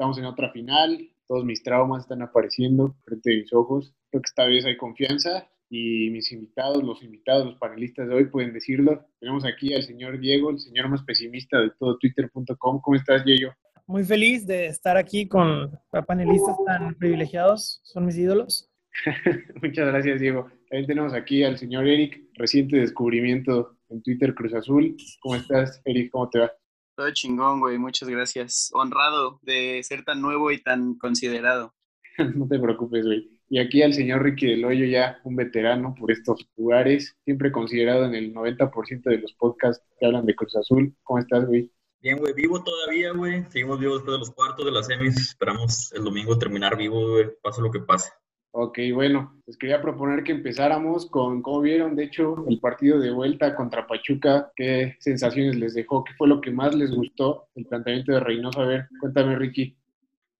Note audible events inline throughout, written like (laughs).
estamos en otra final, todos mis traumas están apareciendo frente a mis ojos. Creo que esta vez hay confianza y mis invitados, los invitados, los panelistas de hoy pueden decirlo. Tenemos aquí al señor Diego, el señor más pesimista de todo twitter.com. ¿Cómo estás, Diego? Muy feliz de estar aquí con panelistas tan privilegiados, son mis ídolos. (laughs) Muchas gracias, Diego. También tenemos aquí al señor Eric, reciente descubrimiento en Twitter Cruz Azul. ¿Cómo estás, Eric? ¿Cómo te va? Todo chingón, güey. Muchas gracias. Honrado de ser tan nuevo y tan considerado. (laughs) no te preocupes, güey. Y aquí al señor Ricky del Hoyo, ya un veterano por estos lugares, siempre considerado en el 90% de los podcasts que hablan de Cruz Azul. ¿Cómo estás, güey? Bien, güey, vivo todavía, güey. Seguimos vivos después de los cuartos de las semis. Esperamos el domingo terminar vivo, güey. Pase lo que pase. Ok, bueno, les quería proponer que empezáramos con cómo vieron, de hecho, el partido de vuelta contra Pachuca. ¿Qué sensaciones les dejó? ¿Qué fue lo que más les gustó? El planteamiento de Reynoso. A ver, cuéntame, Ricky.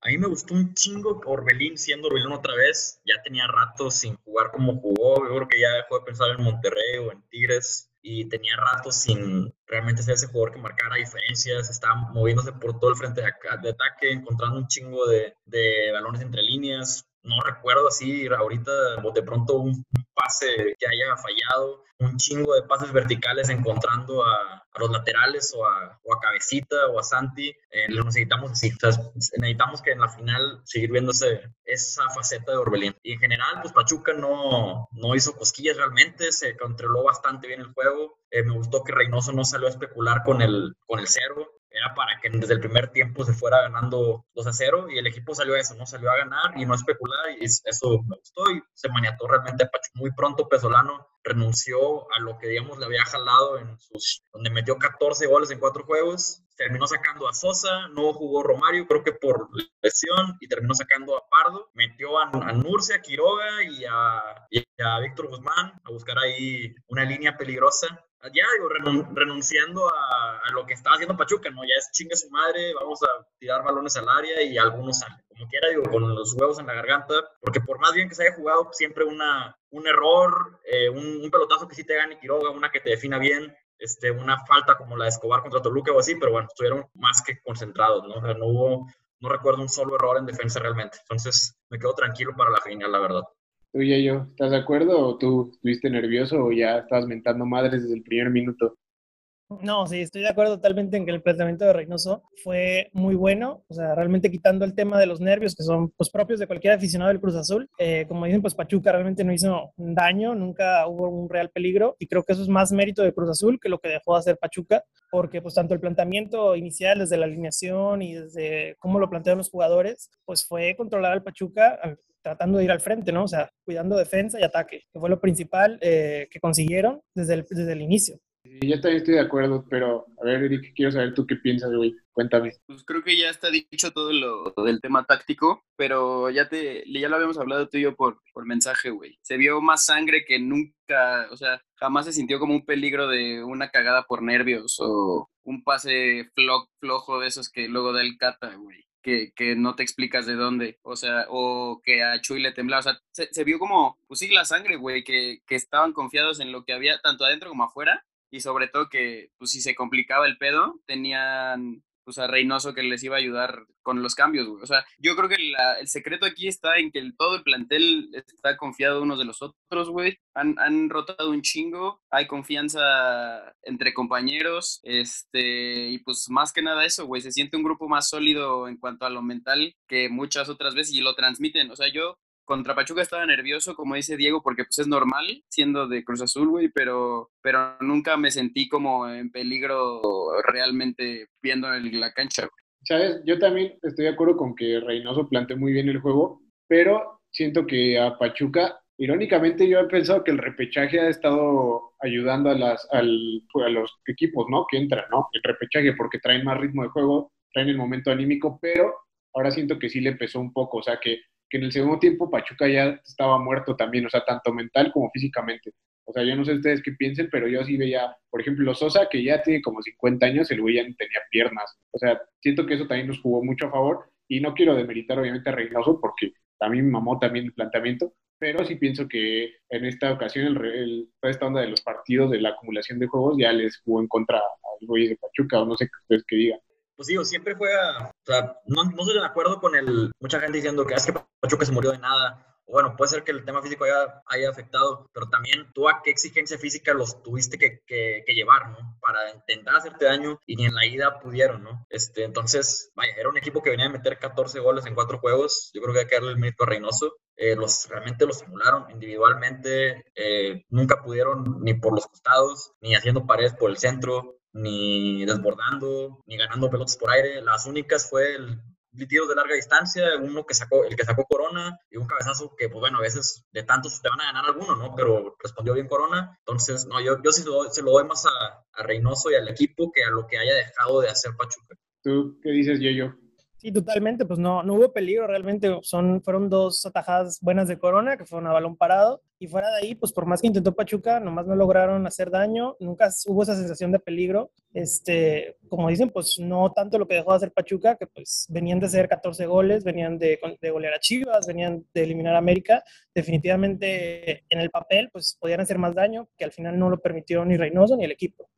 A mí me gustó un chingo Orbelín siendo Orbelín otra vez. Ya tenía rato sin jugar como jugó. Yo creo que ya dejó de pensar en Monterrey o en Tigres. Y tenía rato sin realmente ser ese jugador que marcara diferencias. Estaba moviéndose por todo el frente de, ataque, encontrando un chingo de, de balones entre líneas no recuerdo así ahorita de pronto un, pase que haya fallado, un chingo de pases verticales encontrando a, los laterales o a, Cabecita o a Santi. Eh, necesitamos necesitamos que en la final seguir viéndose esa faceta de Orbelín. Y en general, pues Pachuca no, no hizo cosquillas realmente, se controló bastante bien el juego. Eh, me gustó que Reynoso no salió a especular con el, con el cerro para que desde el primer tiempo se fuera ganando 2 a 0 y el equipo salió a eso, ¿no? Salió a ganar y no especular y eso me gustó y se maniató realmente Muy pronto Pesolano renunció a lo que, digamos, le había jalado en sus, donde metió 14 goles en cuatro juegos, terminó sacando a Sosa, no jugó Romario, creo que por lesión, y terminó sacando a Pardo, metió a, a a Quiroga y a, y a Víctor Guzmán a buscar ahí una línea peligrosa ya digo, renunciando a, lo que estaba haciendo Pachuca, ¿no? Ya es chingue su madre, vamos a tirar balones al área y algunos salen. Como quiera, digo, con los huevos en la garganta, porque por más bien que se haya jugado, siempre una, un error, eh, un, pelotazo que sí te gane Quiroga, una que te defina bien, este, una falta como la de Escobar contra Toluca o así, pero bueno, estuvieron más que concentrados, ¿no? O sea, no hubo, no recuerdo un solo error en defensa realmente. Entonces, me quedo tranquilo para la final, la verdad. ¿Tú y yo, estás de acuerdo o tú estuviste nervioso o ya estabas mentando madres desde el primer minuto? No, sí, estoy de acuerdo totalmente en que el planteamiento de Reynoso fue muy bueno, o sea, realmente quitando el tema de los nervios que son pues, propios de cualquier aficionado del Cruz Azul. Eh, como dicen, pues Pachuca realmente no hizo daño, nunca hubo un real peligro y creo que eso es más mérito de Cruz Azul que lo que dejó de hacer Pachuca, porque pues tanto el planteamiento inicial desde la alineación y desde cómo lo plantearon los jugadores, pues fue controlar al Pachuca tratando de ir al frente, ¿no? O sea, cuidando defensa y ataque, que fue lo principal eh, que consiguieron desde el, desde el inicio. Sí, yo también estoy de acuerdo, pero a ver, Eric, quiero saber tú qué piensas, güey. Cuéntame. Pues creo que ya está dicho todo lo del tema táctico, pero ya te ya lo habíamos hablado tú y yo por, por mensaje, güey. Se vio más sangre que nunca, o sea, jamás se sintió como un peligro de una cagada por nervios o un pase flojo de esos que luego da el cata, güey que, que, no te explicas de dónde, o sea, o que a Chuy le temblaba, o sea, se, vio como, pues sí, la sangre, güey, que, que, estaban confiados en lo que había tanto adentro como afuera, y sobre todo que, pues si se complicaba el pedo, tenían pues a Reynoso que les iba a ayudar con los cambios, güey. O sea, yo creo que el secreto aquí está en que todo el plantel está confiado unos de los otros, güey. Han, han, rotado un chingo, hay confianza entre compañeros, este, y pues más que nada eso, güey. Se siente un grupo más sólido en cuanto a lo mental que muchas otras veces y lo transmiten. O sea, yo contra Pachuca estaba nervioso, como dice Diego, porque pues es normal siendo de Cruz Azul, güey, pero, pero nunca me sentí como en peligro realmente viendo la cancha, güey. Sabes, yo también estoy de acuerdo con que Reynoso planteó muy bien el juego, pero siento que a Pachuca, irónicamente yo he pensado que el repechaje ha estado ayudando a, las, al, a los equipos, ¿no? Que entran, ¿no? El repechaje, porque traen más ritmo de juego, traen el momento anímico, pero ahora siento que sí le pesó un poco, o sea que que en el segundo tiempo Pachuca ya estaba muerto también, o sea, tanto mental como físicamente. O sea, yo no sé ustedes qué piensen, pero yo sí veía, por ejemplo, Sosa, que ya tiene como 50 años, el güey ya no tenía piernas. O sea, siento que eso también nos jugó mucho a favor y no quiero demeritar obviamente a Reynoso porque también mamó también el planteamiento, pero sí pienso que en esta ocasión el, toda esta onda de los partidos, de la acumulación de juegos, ya les jugó en contra al güey de Pachuca, o no sé qué ustedes que digan pues digo, siempre juega, o sea, no, no estoy de acuerdo con el, mucha gente diciendo que es que Pachuca se murió de nada, bueno, puede ser que el tema físico haya, haya, afectado, pero también tú a qué exigencia física los tuviste que, llevar, ¿no? Para intentar hacerte daño y ni en la ida pudieron, ¿no? Este, entonces, vaya, era un equipo que venía a meter 14 goles en cuatro juegos. Yo creo que hay que darle el mérito a Reynoso. Eh, los, realmente los simularon individualmente, eh, nunca pudieron ni por los costados, ni haciendo paredes por el centro, ni desbordando, ni ganando pelotas por aire. Las únicas fue el tiros de larga distancia, uno que sacó, el que sacó Corona y un cabezazo que, pues bueno, a veces de tantos te van a ganar alguno, ¿no? Pero respondió bien Corona. Entonces, no, yo, yo sí se lo doy más a, a Reynoso y al equipo que a lo que haya dejado de hacer Pachuca. ¿Tú qué dices, Yo-Yo? Sí, totalmente, pues no, no hubo peligro realmente, son, fueron dos atajadas buenas de Corona, que fueron a balón parado, y fuera de ahí, pues por más que intentó Pachuca, nomás no lograron hacer daño, nunca hubo esa sensación de peligro, este, como dicen, pues no tanto lo que dejó de hacer Pachuca, que pues venían de hacer 14 goles, venían de, de golear a Chivas, venían de eliminar a América, definitivamente en el papel, pues podían hacer más daño, que al final no lo permitió ni Reynoso ni el equipo.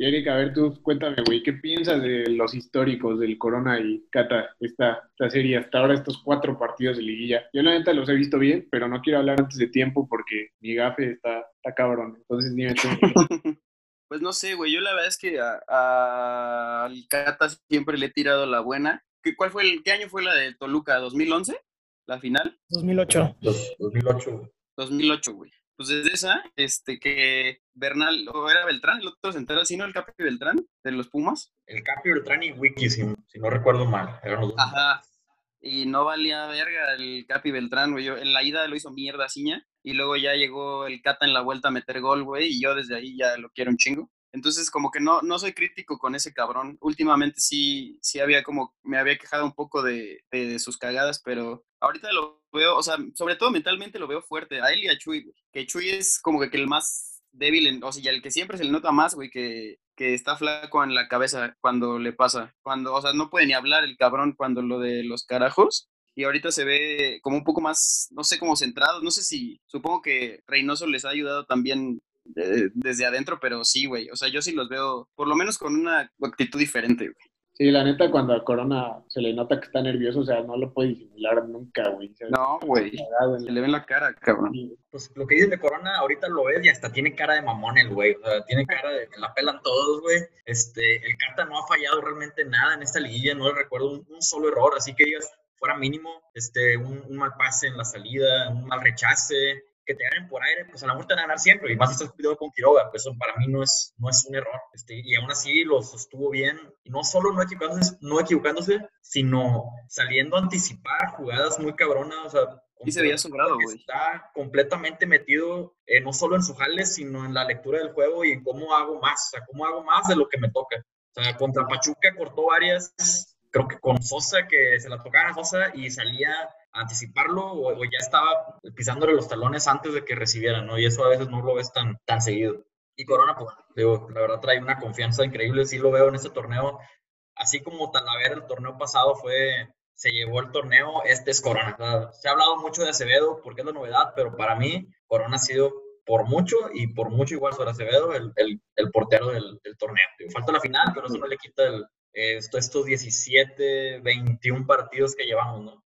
Y Erika, a ver, tú cuéntame, güey, ¿qué piensas de los históricos del Corona y Cata, esta, esta serie, hasta ahora estos cuatro partidos de liguilla? Yo la neta los he visto bien, pero no quiero hablar antes de tiempo porque mi gafe está, está cabrón. Entonces, dime tú. (laughs) Pues no sé, güey, yo la verdad es que al Cata siempre le he tirado la buena. ¿Qué, cuál fue el, ¿Qué año fue la de Toluca? ¿2011? ¿La final? 2008. 2008. 2008, güey pues desde esa, este, que Bernal, o era Beltrán, el otro central, ¿sí no? El Capi Beltrán, de los Pumas. El Capi Beltrán y Wiki, si, no recuerdo mal. Ajá. Y no valía verga el Capi Beltrán, güey. Yo, en la ida lo hizo mierda Ciña, y luego ya llegó el Cata en la vuelta a meter gol, güey, y yo desde ahí ya lo quiero un chingo. Entonces, como que no, no soy crítico con ese cabrón. Últimamente sí, sí había como, me había quejado un poco de, de, sus cagadas, pero ahorita lo veo, o sea, sobre todo mentalmente lo veo fuerte. A él y a Chuy, Que Chuy es como que el más débil, en, o sea, el que siempre se le nota más, güey, que, que está flaco en la cabeza cuando le pasa. Cuando, o sea, no puede ni hablar el cabrón cuando lo de los carajos. Y ahorita se ve como un poco más, no sé, como centrado. No sé si, supongo que Reynoso les ha ayudado también desde adentro, pero sí, güey. O sea, yo sí los veo, por lo menos con una actitud diferente, güey. Sí, la neta, cuando a Corona se le nota que está nervioso, o sea, no lo puede disimular nunca, güey. No, güey. Se le ve en la cara, cabrón. Pues lo que dices de Corona, ahorita lo ves y hasta tiene cara de mamón el güey. O sea, tiene cara de que la pelan todos, güey. Este, el Cata no ha fallado realmente nada en esta liguilla, no le recuerdo un, un solo error, así que digas, fuera mínimo, este, un, un, mal pase en la salida, un mal rechace, que te ganen por aire, pues a la mejor te van a ganar siempre, y más estás pidiendo con Quiroga, pues eso para mí no es, no es un error, este, y aún así lo sostuvo bien, y no solo no equivocándose, no equivocándose, sino saliendo a anticipar jugadas muy cabronas, o sea, y se veía sobrado, güey. Está completamente metido eh, no solo en su jale, sino en la lectura del juego y en cómo hago más, o sea, cómo hago más de lo que me toca. O sea, contra Pachuca cortó varias, creo que con Sosa, que se la tocaba a Sosa y salía anticiparlo o, ya estaba pisándole los talones antes de que recibiera, ¿no? Y eso a veces no lo ves tan, tan seguido. Y Corona, pues, digo, la verdad trae una confianza increíble, sí lo veo en este torneo. Así como Talavera el torneo pasado fue, se llevó el torneo, este es Corona. se ha hablado mucho de Acevedo porque es la novedad, pero para mí Corona ha sido por mucho y por mucho igual sobre Acevedo el, el, portero del, torneo. falta la final, pero eso no le quita el, esto, estos 17, 21 partidos que llevamos, ¿no?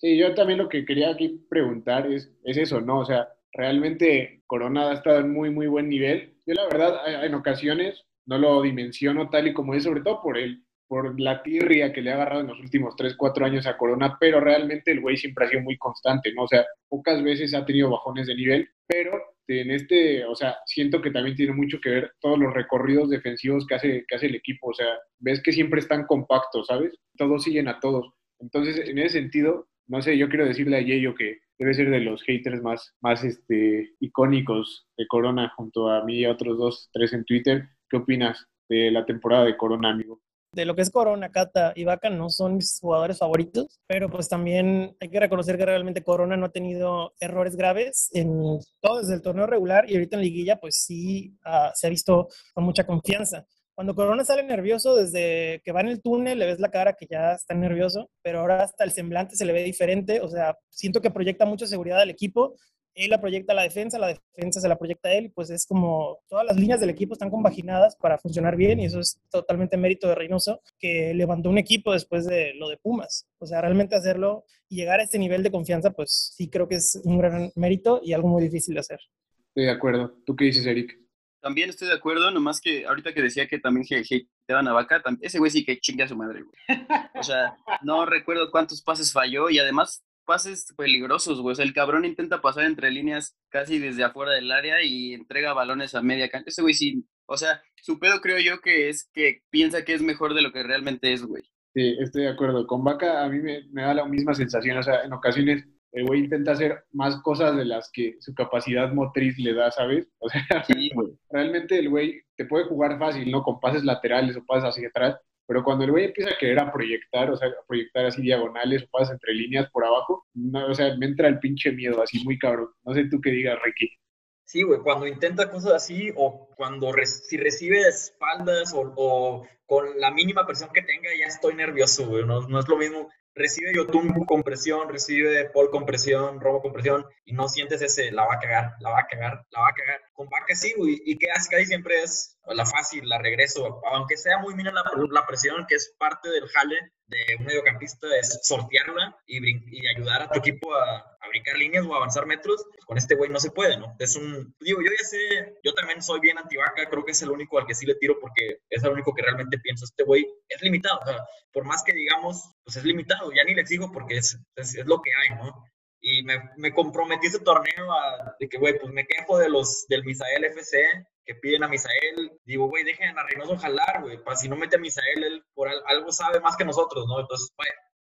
Sí, yo también lo que quería aquí preguntar es, es eso, ¿no? O sea, realmente Corona ha estado en muy, muy buen nivel. Yo la verdad, en ocasiones no lo dimensiono tal y como es, sobre todo por él, por la tirria que le ha agarrado en los últimos 3, 4 años a Corona, pero realmente el güey siempre ha sido muy constante, ¿no? O sea, pocas veces ha tenido bajones de nivel, pero en este, o sea, siento que también tiene mucho que ver todos los recorridos defensivos que hace, que hace el equipo, o sea, ves que siempre están compactos, ¿sabes? Todos siguen a todos. Entonces, en ese sentido, no sé, yo quiero decirle a Yeyo que debe ser de los haters más, más este, icónicos de Corona, junto a mí y a otros dos, tres en Twitter. ¿Qué opinas de la temporada de Corona, amigo? de lo que es Corona, Cata y Vaca no son mis jugadores favoritos, pero pues también hay que reconocer que realmente Corona no ha tenido errores graves en todo desde el torneo regular y ahorita en liguilla pues sí uh, se ha visto con mucha confianza. Cuando Corona sale nervioso, desde que va en el túnel le ves la cara que ya está nervioso, pero ahora hasta el semblante se le ve diferente, o sea, siento que proyecta mucha seguridad al equipo él la proyecta a la defensa, la defensa se la proyecta a él, y pues es como todas las líneas del equipo están compaginadas para funcionar bien, y eso es totalmente mérito de Reynoso, que levantó un equipo después de lo de Pumas. O sea, realmente hacerlo y llegar a este nivel de confianza, pues sí creo que es un gran mérito y algo muy difícil de hacer. Estoy de acuerdo. ¿Tú qué dices, Eric? También estoy de acuerdo, nomás que ahorita que decía que también te a Vaca, ese güey sí que chingue a su madre, güey. O sea, no (laughs) recuerdo cuántos pases falló y además pases peligrosos, güey. O sea, el cabrón intenta pasar entre líneas casi desde afuera del área y entrega balones a media cancha. Ese güey sí, o sea, su pedo creo yo que es que piensa que es mejor de lo que realmente es, güey. Sí, estoy de acuerdo. Con Vaca a mí me, me da la misma sensación. O sea, en ocasiones el güey intenta hacer más cosas de las que su capacidad motriz le da, ¿sabes? O sea, (laughs) realmente el güey te puede jugar fácil, ¿no? Con pases laterales o pases hacia atrás, pero cuando el güey empieza a querer a proyectar, o sea, a proyectar así diagonales o pases entre líneas por abajo, no, o sea, me entra el pinche miedo, así muy cabrón. No sé tú qué digas, Ricky. Sí, güey, cuando intenta cosas así o cuando si recibe espaldas o, o, con la mínima presión que tenga, ya estoy nervioso, güey. No, no es lo mismo recibe Yotun compresión, recibe Paul compresión, Robo compresión, y no sientes ese, la va a cagar, la va a cagar, la va a cagar. Con Vaca sí, güey, y que hace casi siempre es la fácil, la regreso, aunque sea muy mínima la, la presión, que es parte del jale de un mediocampista, es sortearla y, y ayudar a tu equipo a, a, brincar líneas o avanzar metros, con este güey no se puede, ¿no? Es un, digo, yo ya sé, yo también soy bien anti-Vaca, creo que es el único al que sí le tiro porque es el único que realmente pienso, este güey es limitado, o sea, por más que digamos, pues es limitado, ya ni le exijo porque es, es, lo que hay, ¿no? y me, me, comprometí ese torneo a, de que, güey, pues me quejo de los del Misael FC, que piden a Misael. Digo, güey, dejen a Reynoso jalar, güey, para si no mete a Misael, él por algo sabe más que nosotros, ¿no? Entonces,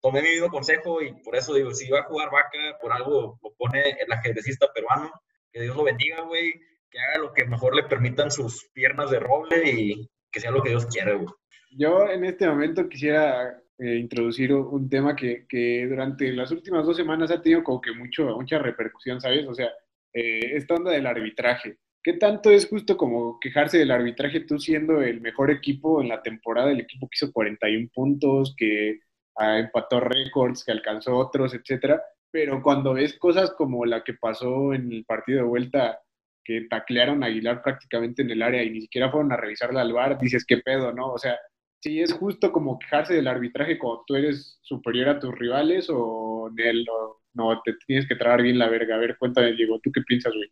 tomé mi mismo consejo y por eso digo, si va a jugar vaca, por algo lo pone el ajedrecista peruano, que Dios lo bendiga, güey, que haga lo que mejor le permitan sus piernas de roble y que sea lo que Dios quiera, güey. Yo en este momento quisiera eh, introducir un tema que, que, durante las últimas dos semanas ha tenido como que mucho, mucha repercusión, ¿sabes? O sea, eh, esta onda del arbitraje. ¿Qué tanto es justo como quejarse del arbitraje tú siendo el mejor equipo en la temporada, el equipo que hizo 41 puntos, que ah, empató récords, que alcanzó otros, etcétera? Pero cuando ves cosas como la que pasó en el partido de vuelta, que taclearon a Aguilar prácticamente en el área y ni siquiera fueron a revisarla al bar, dices, ¿qué pedo, no? O sea, si es justo como quejarse del arbitraje cuando tú eres superior a tus rivales o, no, te tienes que tragar bien la verga. A ver, cuéntame, Diego, ¿tú qué piensas, güey?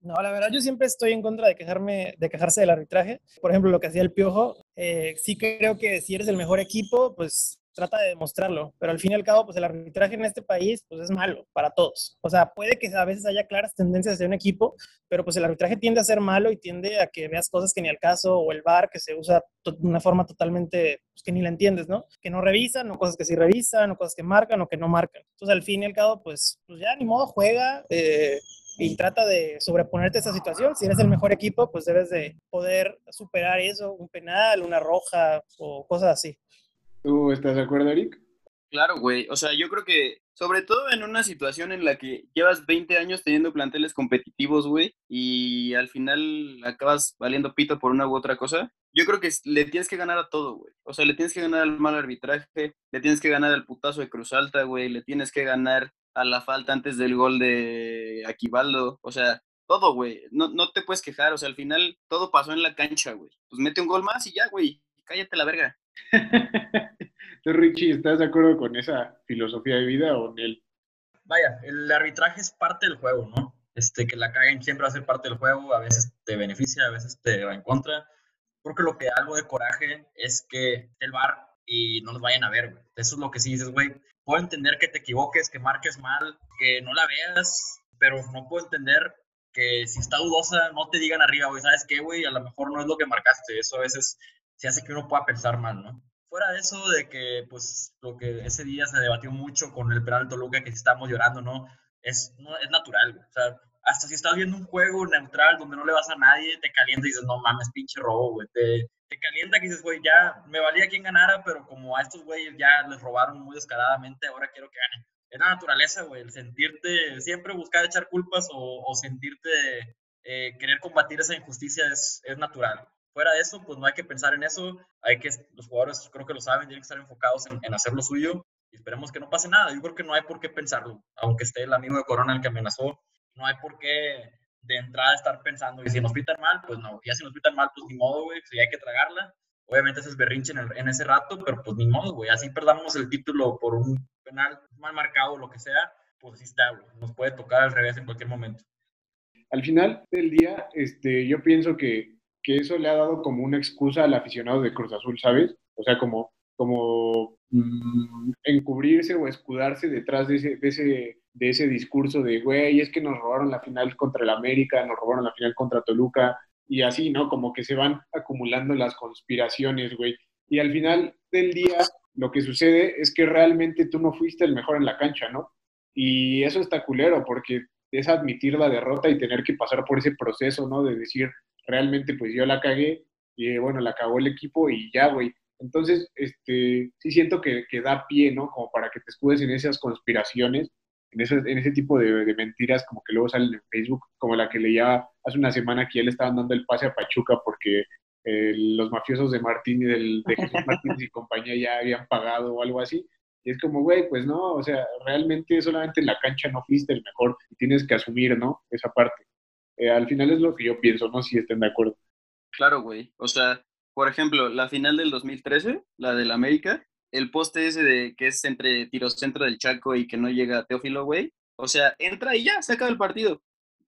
No, la verdad, yo siempre estoy en contra de quejarme, de quejarse del arbitraje. Por ejemplo, lo que hacía el Piojo, eh, sí creo que si eres el mejor equipo, pues trata de demostrarlo, pero al fin y al cabo, pues el arbitraje en este país, pues es malo para todos. O sea, puede que a veces haya claras tendencias de un equipo, pero pues el arbitraje tiende a ser malo y tiende a que veas cosas que ni al caso, o el VAR que se usa de una forma totalmente, pues que ni la entiendes, ¿no? Que no revisan, o cosas que sí revisan, o cosas que marcan, o que no marcan. Entonces, al fin y al cabo, pues, pues ya ni modo, juega. Eh, y trata de sobreponerte a esa situación. Si eres el mejor equipo, pues debes de poder superar eso, un penal, una roja o cosas así. ¿Tú estás de acuerdo, Eric? Claro, güey. O sea, yo creo que, sobre todo en una situación en la que llevas 20 años teniendo planteles competitivos, güey, y al final acabas valiendo pito por una u otra cosa, yo creo que le tienes que ganar a todo, güey. O sea, le tienes que ganar al mal arbitraje, le tienes que ganar al putazo de Cruz Alta, güey, le tienes que ganar a la falta antes del gol de Aquivaldo. O sea, todo, güey. No, no te puedes quejar. O sea, al final todo pasó en la cancha, güey. Pues mete un gol más y ya, güey. Cállate la verga. (laughs) ¿Tú, Richie, estás de acuerdo con esa filosofía de vida o en? Vaya, el arbitraje es parte del juego, ¿no? Este, que la caguen siempre va a ser parte del juego, a veces te beneficia, a veces te va en contra. Porque lo que algo de coraje es que el bar y no nos vayan a ver, güey. Eso es lo que sí dices, güey. Puedo entender que te equivoques, que marques mal, que no la veas, pero no puedo entender que si está dudosa no te digan arriba, güey, ¿sabes qué, güey? A lo mejor no es lo que marcaste. Eso a veces se hace que uno pueda pensar mal, ¿no? Fuera de eso, de que, pues, lo que ese día se debatió mucho con el penal Toluca, que estamos llorando, ¿no? Es, no, es natural, O sea, hasta si estás viendo un juego neutral donde no le vas a nadie, te calienta y dices, no mames, pinche robo, güey. Te, te calienta que dices, güey, ya me valía quien ganara, pero como a estos güeyes ya les robaron muy descaradamente, ahora quiero que ganen. Es la naturaleza, güey, el sentirte, siempre buscar echar culpas o, o sentirte, eh, querer combatir esa injusticia es, es natural. Fuera de eso, pues no hay que pensar en eso. Hay que, los jugadores creo que lo saben, tienen que estar enfocados en, hacer lo suyo y esperemos que no pase nada. Yo creo que no hay por qué pensarlo, aunque esté el amigo de Corona el que amenazó. no hay por qué de entrada estar pensando, y si nos pitan mal, pues no, ya si nos pitan mal, pues ni modo, güey, si hay que tragarla. Obviamente ese es berrinche en, en, ese rato, pero pues ni modo, güey, así perdamos el título por un penal mal marcado o lo que sea, pues así está, güey, nos puede tocar al revés en cualquier momento. Al final del día, este, yo pienso que, que eso le ha dado como una excusa al aficionado de Cruz Azul, ¿sabes? O sea, como, como mmm, encubrirse o escudarse detrás de ese, de ese de ese discurso de, güey, es que nos robaron la final contra el América, nos robaron la final contra Toluca, y así, ¿no? Como que se van acumulando las conspiraciones, güey. Y al final del día, lo que sucede es que realmente tú no fuiste el mejor en la cancha, ¿no? Y eso está culero, porque es admitir la derrota y tener que pasar por ese proceso, ¿no? De decir, realmente, pues yo la cagué, y bueno, la cagó el equipo y ya, güey. Entonces, este, sí siento que, que da pie, ¿no? Como para que te escudes en esas conspiraciones en ese, en ese tipo de, mentiras como que luego salen en Facebook, como la que leía hace una semana que ya le estaban dando el pase a Pachuca porque eh, los mafiosos de Martín y del, de Jesús Martínez y compañía ya habían pagado o algo así. Y es como, güey, pues no, o sea, realmente solamente en la cancha no fuiste el mejor y tienes que asumir, ¿no? Esa parte. Eh, al final es lo que yo pienso, no si estén de acuerdo. Claro, güey. O sea, por ejemplo, la final del 2013, la del América, el poste ese de que es entre tiro centro del Chaco y que no llega Teófilo, güey. O sea, entra y ya, se acaba el partido.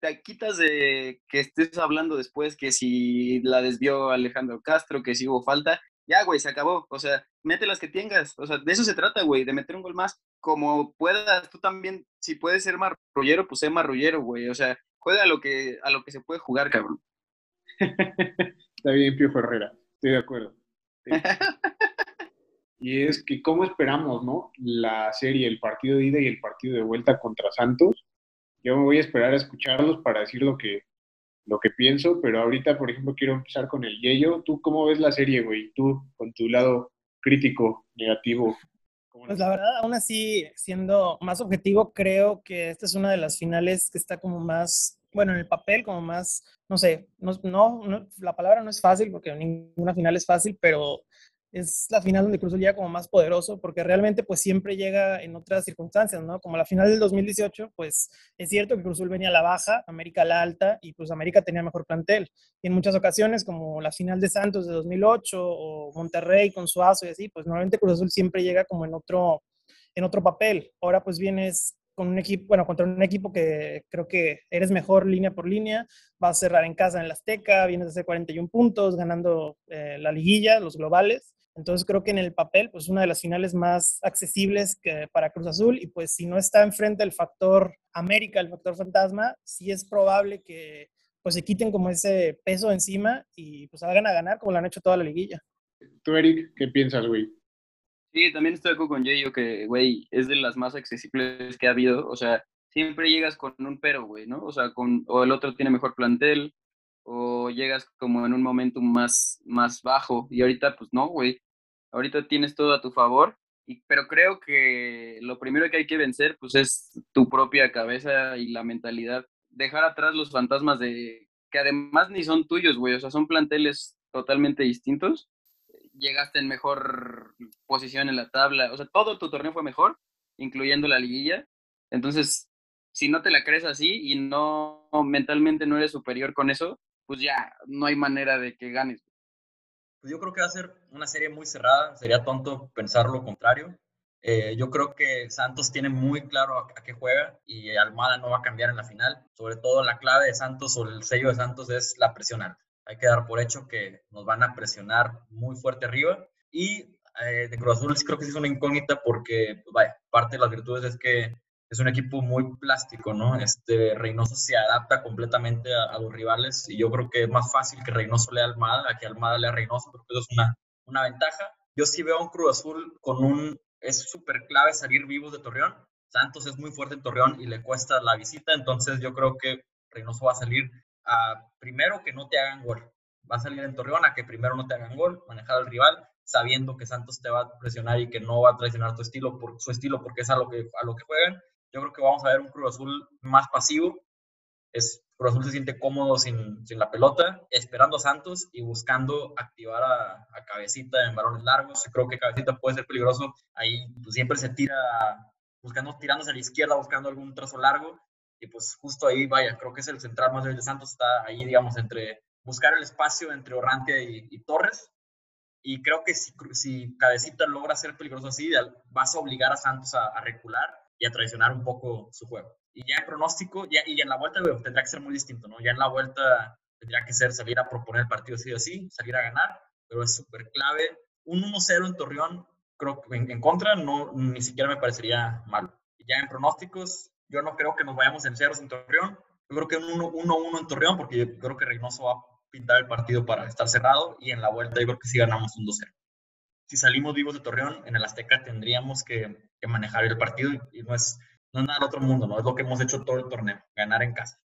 Te quitas de que estés hablando después que si la desvió Alejandro Castro, que si hubo falta. Ya, güey, se acabó. O sea, mete las que tengas. O sea, de eso se trata, güey, de meter un gol más. Como puedas, tú también, si puedes ser marrullero, pues sé marrullero, güey. O sea, juega a lo que, a lo que se puede jugar, cabrón. (laughs) Está bien, Pio Herrera. Estoy de acuerdo. (laughs) y es que cómo esperamos, ¿no? La serie, el partido de ida y el partido de vuelta contra Santos. Yo me voy a esperar a escucharlos para decir lo que, lo que pienso, pero ahorita, por ejemplo, quiero empezar con el Yello. ¿Tú cómo ves la serie, güey? Tú, con tu lado crítico, negativo. Pues la verdad, aún así, siendo más objetivo, creo que esta es una de las finales que está como más, bueno, en el papel, como más, no sé, no, no la palabra no es fácil porque ninguna final es fácil, pero es la final donde Cruz llega como más poderoso, porque realmente pues siempre llega en otras circunstancias, ¿no? Como la final del 2018, pues es cierto que Cruz venía a la baja, América a la alta, y pues América tenía mejor plantel. Y en muchas ocasiones, como la final de Santos de 2008 o Monterrey con Suazo y así, pues normalmente Cruz Azul siempre llega como en otro, en otro papel. Ahora pues vienes con un equipo, bueno, contra un equipo que creo que eres mejor línea por línea, vas a cerrar en casa en la Azteca, vienes a hacer 41 puntos, ganando eh, la liguilla, los globales, entonces creo que en el papel, pues una de las finales más accesibles que para Cruz Azul y pues si no está enfrente el factor América, el factor fantasma, sí es probable que pues se quiten como ese peso encima y pues hagan a ganar como lo han hecho toda la liguilla. Tú, Eric, ¿qué piensas, güey? Sí, también estoy de acuerdo con Jay, que, güey, es de las más accesibles que ha habido. O sea, siempre llegas con un pero, güey, ¿no? O sea, con, o el otro tiene mejor plantel, o llegas como en un momento más, más bajo. Y ahorita, pues no, güey ahorita tienes todo a tu favor, y, pero creo que lo primero que hay que vencer pues es tu propia cabeza y la mentalidad. Dejar atrás los fantasmas de que además ni son tuyos, güey, o sea, son planteles totalmente distintos. Llegaste en mejor posición en la tabla, o sea, todo tu torneo fue mejor, incluyendo la liguilla. Entonces, si no te la crees así y no mentalmente no eres superior con eso, pues ya no hay manera de que ganes. Pues yo creo que va a ser una serie muy cerrada, sería tonto pensar lo contrario. Eh, yo creo que Santos tiene muy claro a, qué juega y Almada no va a cambiar en la final. Sobre todo la clave de Santos o el sello de Santos es la presión alta. Hay que dar por hecho que nos van a presionar muy fuerte arriba. Y eh, de Cruz Azul creo que sí es una incógnita porque, pues vaya, parte de las virtudes es que es un equipo muy plástico, ¿no? Este Reynoso se adapta completamente a, los rivales y yo creo que es más fácil que Reynoso lea Almada a que Almada lea a Reynoso, porque eso es una, una ventaja. Yo sí veo a un Cruz Azul con un... Es súper clave salir vivos de Torreón. Santos es muy fuerte en Torreón y le cuesta la visita, entonces yo creo que Reynoso va a salir a primero que no te hagan gol. Va a salir en Torreón a que primero no te hagan gol, manejar al rival, sabiendo que Santos te va a presionar y que no va a traicionar tu estilo por su estilo porque es a lo que a lo que juegan yo creo que vamos a ver un Cruz Azul más pasivo. Es, Cruz Azul se siente cómodo sin, sin la pelota, esperando a Santos y buscando activar a, Cabecita en balones largos. Creo que Cabecita puede ser peligroso. Ahí pues, siempre se tira, buscando, tirándose a la izquierda, buscando algún trazo largo. y pues justo ahí, vaya, creo que es el central más débil de Santos, está ahí, digamos, entre buscar el espacio entre Orrantia y, Torres. Y creo que si, si, Cabecita logra ser peligroso así, vas a obligar a Santos a, recular y a traicionar un poco su juego. Y ya en pronóstico, ya, y en la vuelta tendrá que ser muy distinto, ¿no? Ya en la vuelta tendría que ser salir a proponer el partido sí o sí, salir a ganar, pero es súper clave. Un 1-0 en Torreón, creo que en, en, contra, no, ni siquiera me parecería malo. Y ya en pronósticos, yo no creo que nos vayamos en ceros en Torreón. Yo creo que un 1-1 en Torreón, porque yo creo que Reynoso va a pintar el partido para estar cerrado. Y en la vuelta, yo creo que sí ganamos un 2-0. Si salimos vivos de Torreón, en el Azteca tendríamos que, manejar el partido. Y, no, es, no es nada del otro mundo, ¿no? Es lo que hemos hecho todo el torneo, ganar en casa.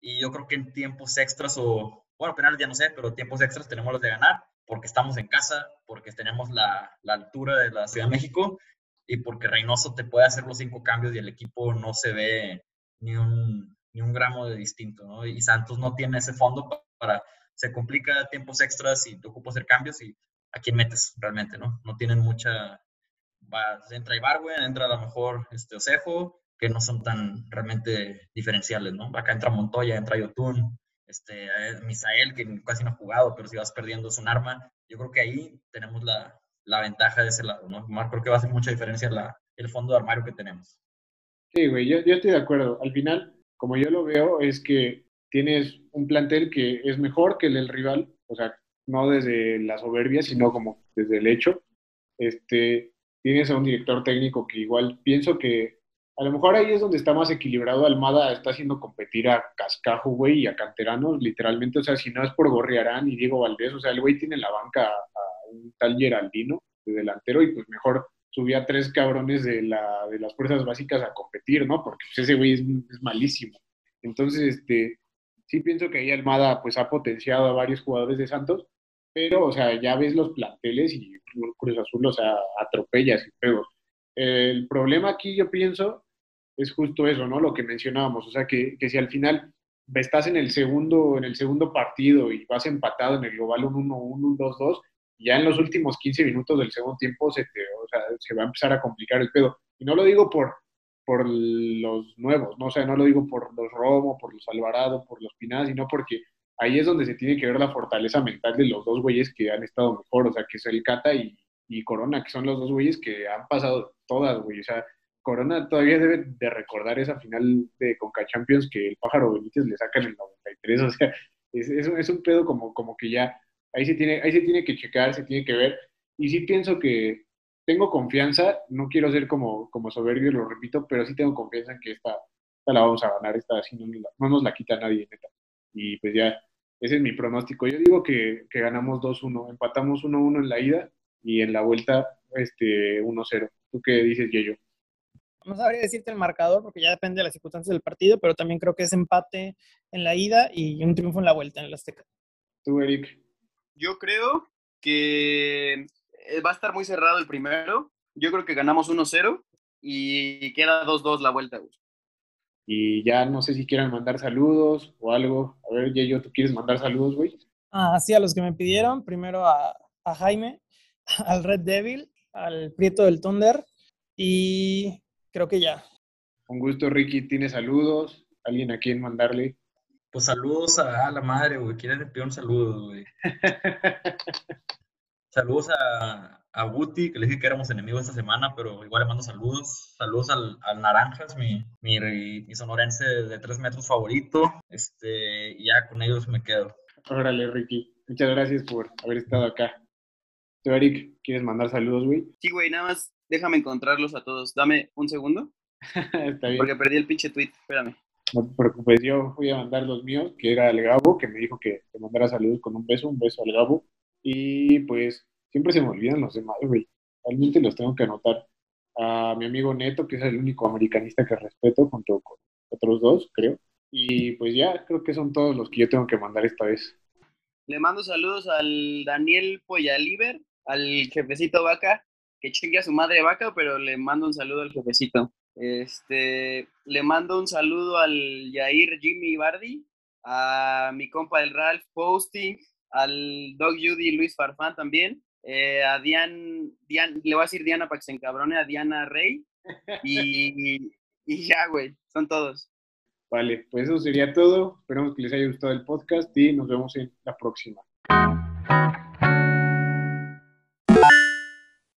Y yo creo que en tiempos extras o, bueno, penales ya no sé, pero tiempos extras tenemos los de ganar porque estamos en casa, porque tenemos la, la altura de la Ciudad de México y porque Reynoso te puede hacer los cinco cambios y el equipo no se ve ni un, ni un gramo de distinto, ¿no? Y Santos no tiene ese fondo para, se complica tiempos extras y te ocupa hacer cambios y a quién metes realmente, ¿no? No tienen mucha, va, entra Ibarwen, entra a lo mejor este Osejo, que no son tan realmente diferenciales, ¿no? Acá entra Montoya, entra Yotun, este, Misael, que casi no ha jugado, pero si vas perdiendo es un arma. Yo creo que ahí tenemos la, la ventaja de ese lado, ¿no? Creo que va a hacer mucha diferencia la, el fondo de armario que tenemos. Sí, güey, yo, yo estoy de acuerdo. Al final, como yo lo veo, es que tienes un plantel que es mejor que el del rival, o sea, no desde la soberbia, sino como desde el hecho. Este, tienes a un director técnico que igual pienso que a lo mejor ahí es donde está más equilibrado. Almada está haciendo competir a Cascajo, güey, y a Canteranos, literalmente. O sea, si no es por Gorriarán y Diego Valdés, o sea, el güey tiene la banca un tal Geraldino de delantero y pues mejor subía tres cabrones de, la, de las fuerzas básicas a competir, ¿no? Porque pues, ese güey es, malísimo. Entonces, este, sí pienso que ahí Almada pues ha potenciado a varios jugadores de Santos, pero, o sea, ya ves los planteles y Cruz Azul, o sea, atropellas y pedos. El problema aquí, yo pienso, es justo eso, ¿no? Lo que mencionábamos, o sea, que, que si al final estás en el segundo, en el segundo partido y vas empatado en el global un 1-1, un 2-2, ya en los últimos 15 minutos del segundo tiempo se, se va a empezar a complicar el pedo. Y no lo digo por, por los nuevos, ¿no? O sea, no lo digo por los Romo, por los Alvarado, por los Pinás, sino porque ahí es donde se tiene que ver la fortaleza mental de los dos güeyes que han estado mejor, o sea, que es el Cata y, Corona, que son los dos güeyes que han pasado todas, güey. O sea, Corona todavía debe de recordar esa final de Conca Champions que el pájaro Benítez le saca en el 93, o sea, es un pedo como, como que ya Ahí se, tiene, ahí se tiene que checar, se tiene que ver. Y sí pienso que tengo confianza, no quiero ser como, como soberbio, lo repito, pero sí tengo confianza en que esta, la vamos a ganar, esta así no, no, nos la quita nadie, neta. Y pues ya, ese es mi pronóstico. Yo digo que, que ganamos 2-1, empatamos 1-1 en la ida y en la vuelta este 1-0. ¿Tú qué dices, Yeyo? No sabría decirte el marcador porque ya depende de las circunstancias del partido, pero también creo que es empate en la ida y un triunfo en la vuelta en el Azteca. ¿Tú, Eric? Yo creo que eh, va a estar muy cerrado el primero. Yo creo que ganamos 1-0 y queda 2-2 la vuelta. Y ya no sé si quieran mandar saludos o algo. A ver, yo ¿tú quieres mandar saludos, güey? Ah, sí, a los que me pidieron. Primero a, a Jaime, (laughs) al Red Devil, al Prieto del Thunder y creo que ya. Con gusto, Ricky. ¿Tiene saludos? ¿Alguien a quien mandarle? Pues saludos a, la madre, güey. ¿Quién le pidió un saludo, güey? (laughs) saludos a, a Guti, que le dije que éramos enemigos esta semana, pero igual le mando saludos. Saludos al, al Naranjas, mi, mi, mi, sonorense de tres metros favorito. Este, y ya con ellos me quedo. Órale, Ricky. Muchas gracias por haber estado acá. ¿Tú, Eric, quieres mandar saludos, güey? Sí, güey, nada más déjame encontrarlos a todos. Dame un segundo. (laughs) Está bien. Porque perdí el pinche tweet. Espérame. No te preocupes, yo voy a mandar los míos, que era el Gabo, que me dijo que te mandara saludos con un beso, un beso al Gabo. Y pues siempre se me olvidan los demás, güey. Realmente los tengo que anotar. A mi amigo Neto, que es el único americanista que respeto, junto con otros dos, creo. Y pues ya, creo que son todos los que yo tengo que mandar esta vez. Le mando saludos al Daniel Poyaliver, al jefecito Vaca, que chingue a su madre Vaca, pero le mando un saludo al jefecito. Este, le mando un saludo al Yair Jimmy Bardi, a mi compa el Ralph Posting, al Dog Judy Luis Farfán también, eh, a Dian, Dian, le voy a decir Diana para que se encabrone, a Diana Rey, y, (laughs) y ya, güey, son todos. Vale, pues eso sería todo. Esperamos que les haya gustado el podcast y nos vemos en la próxima.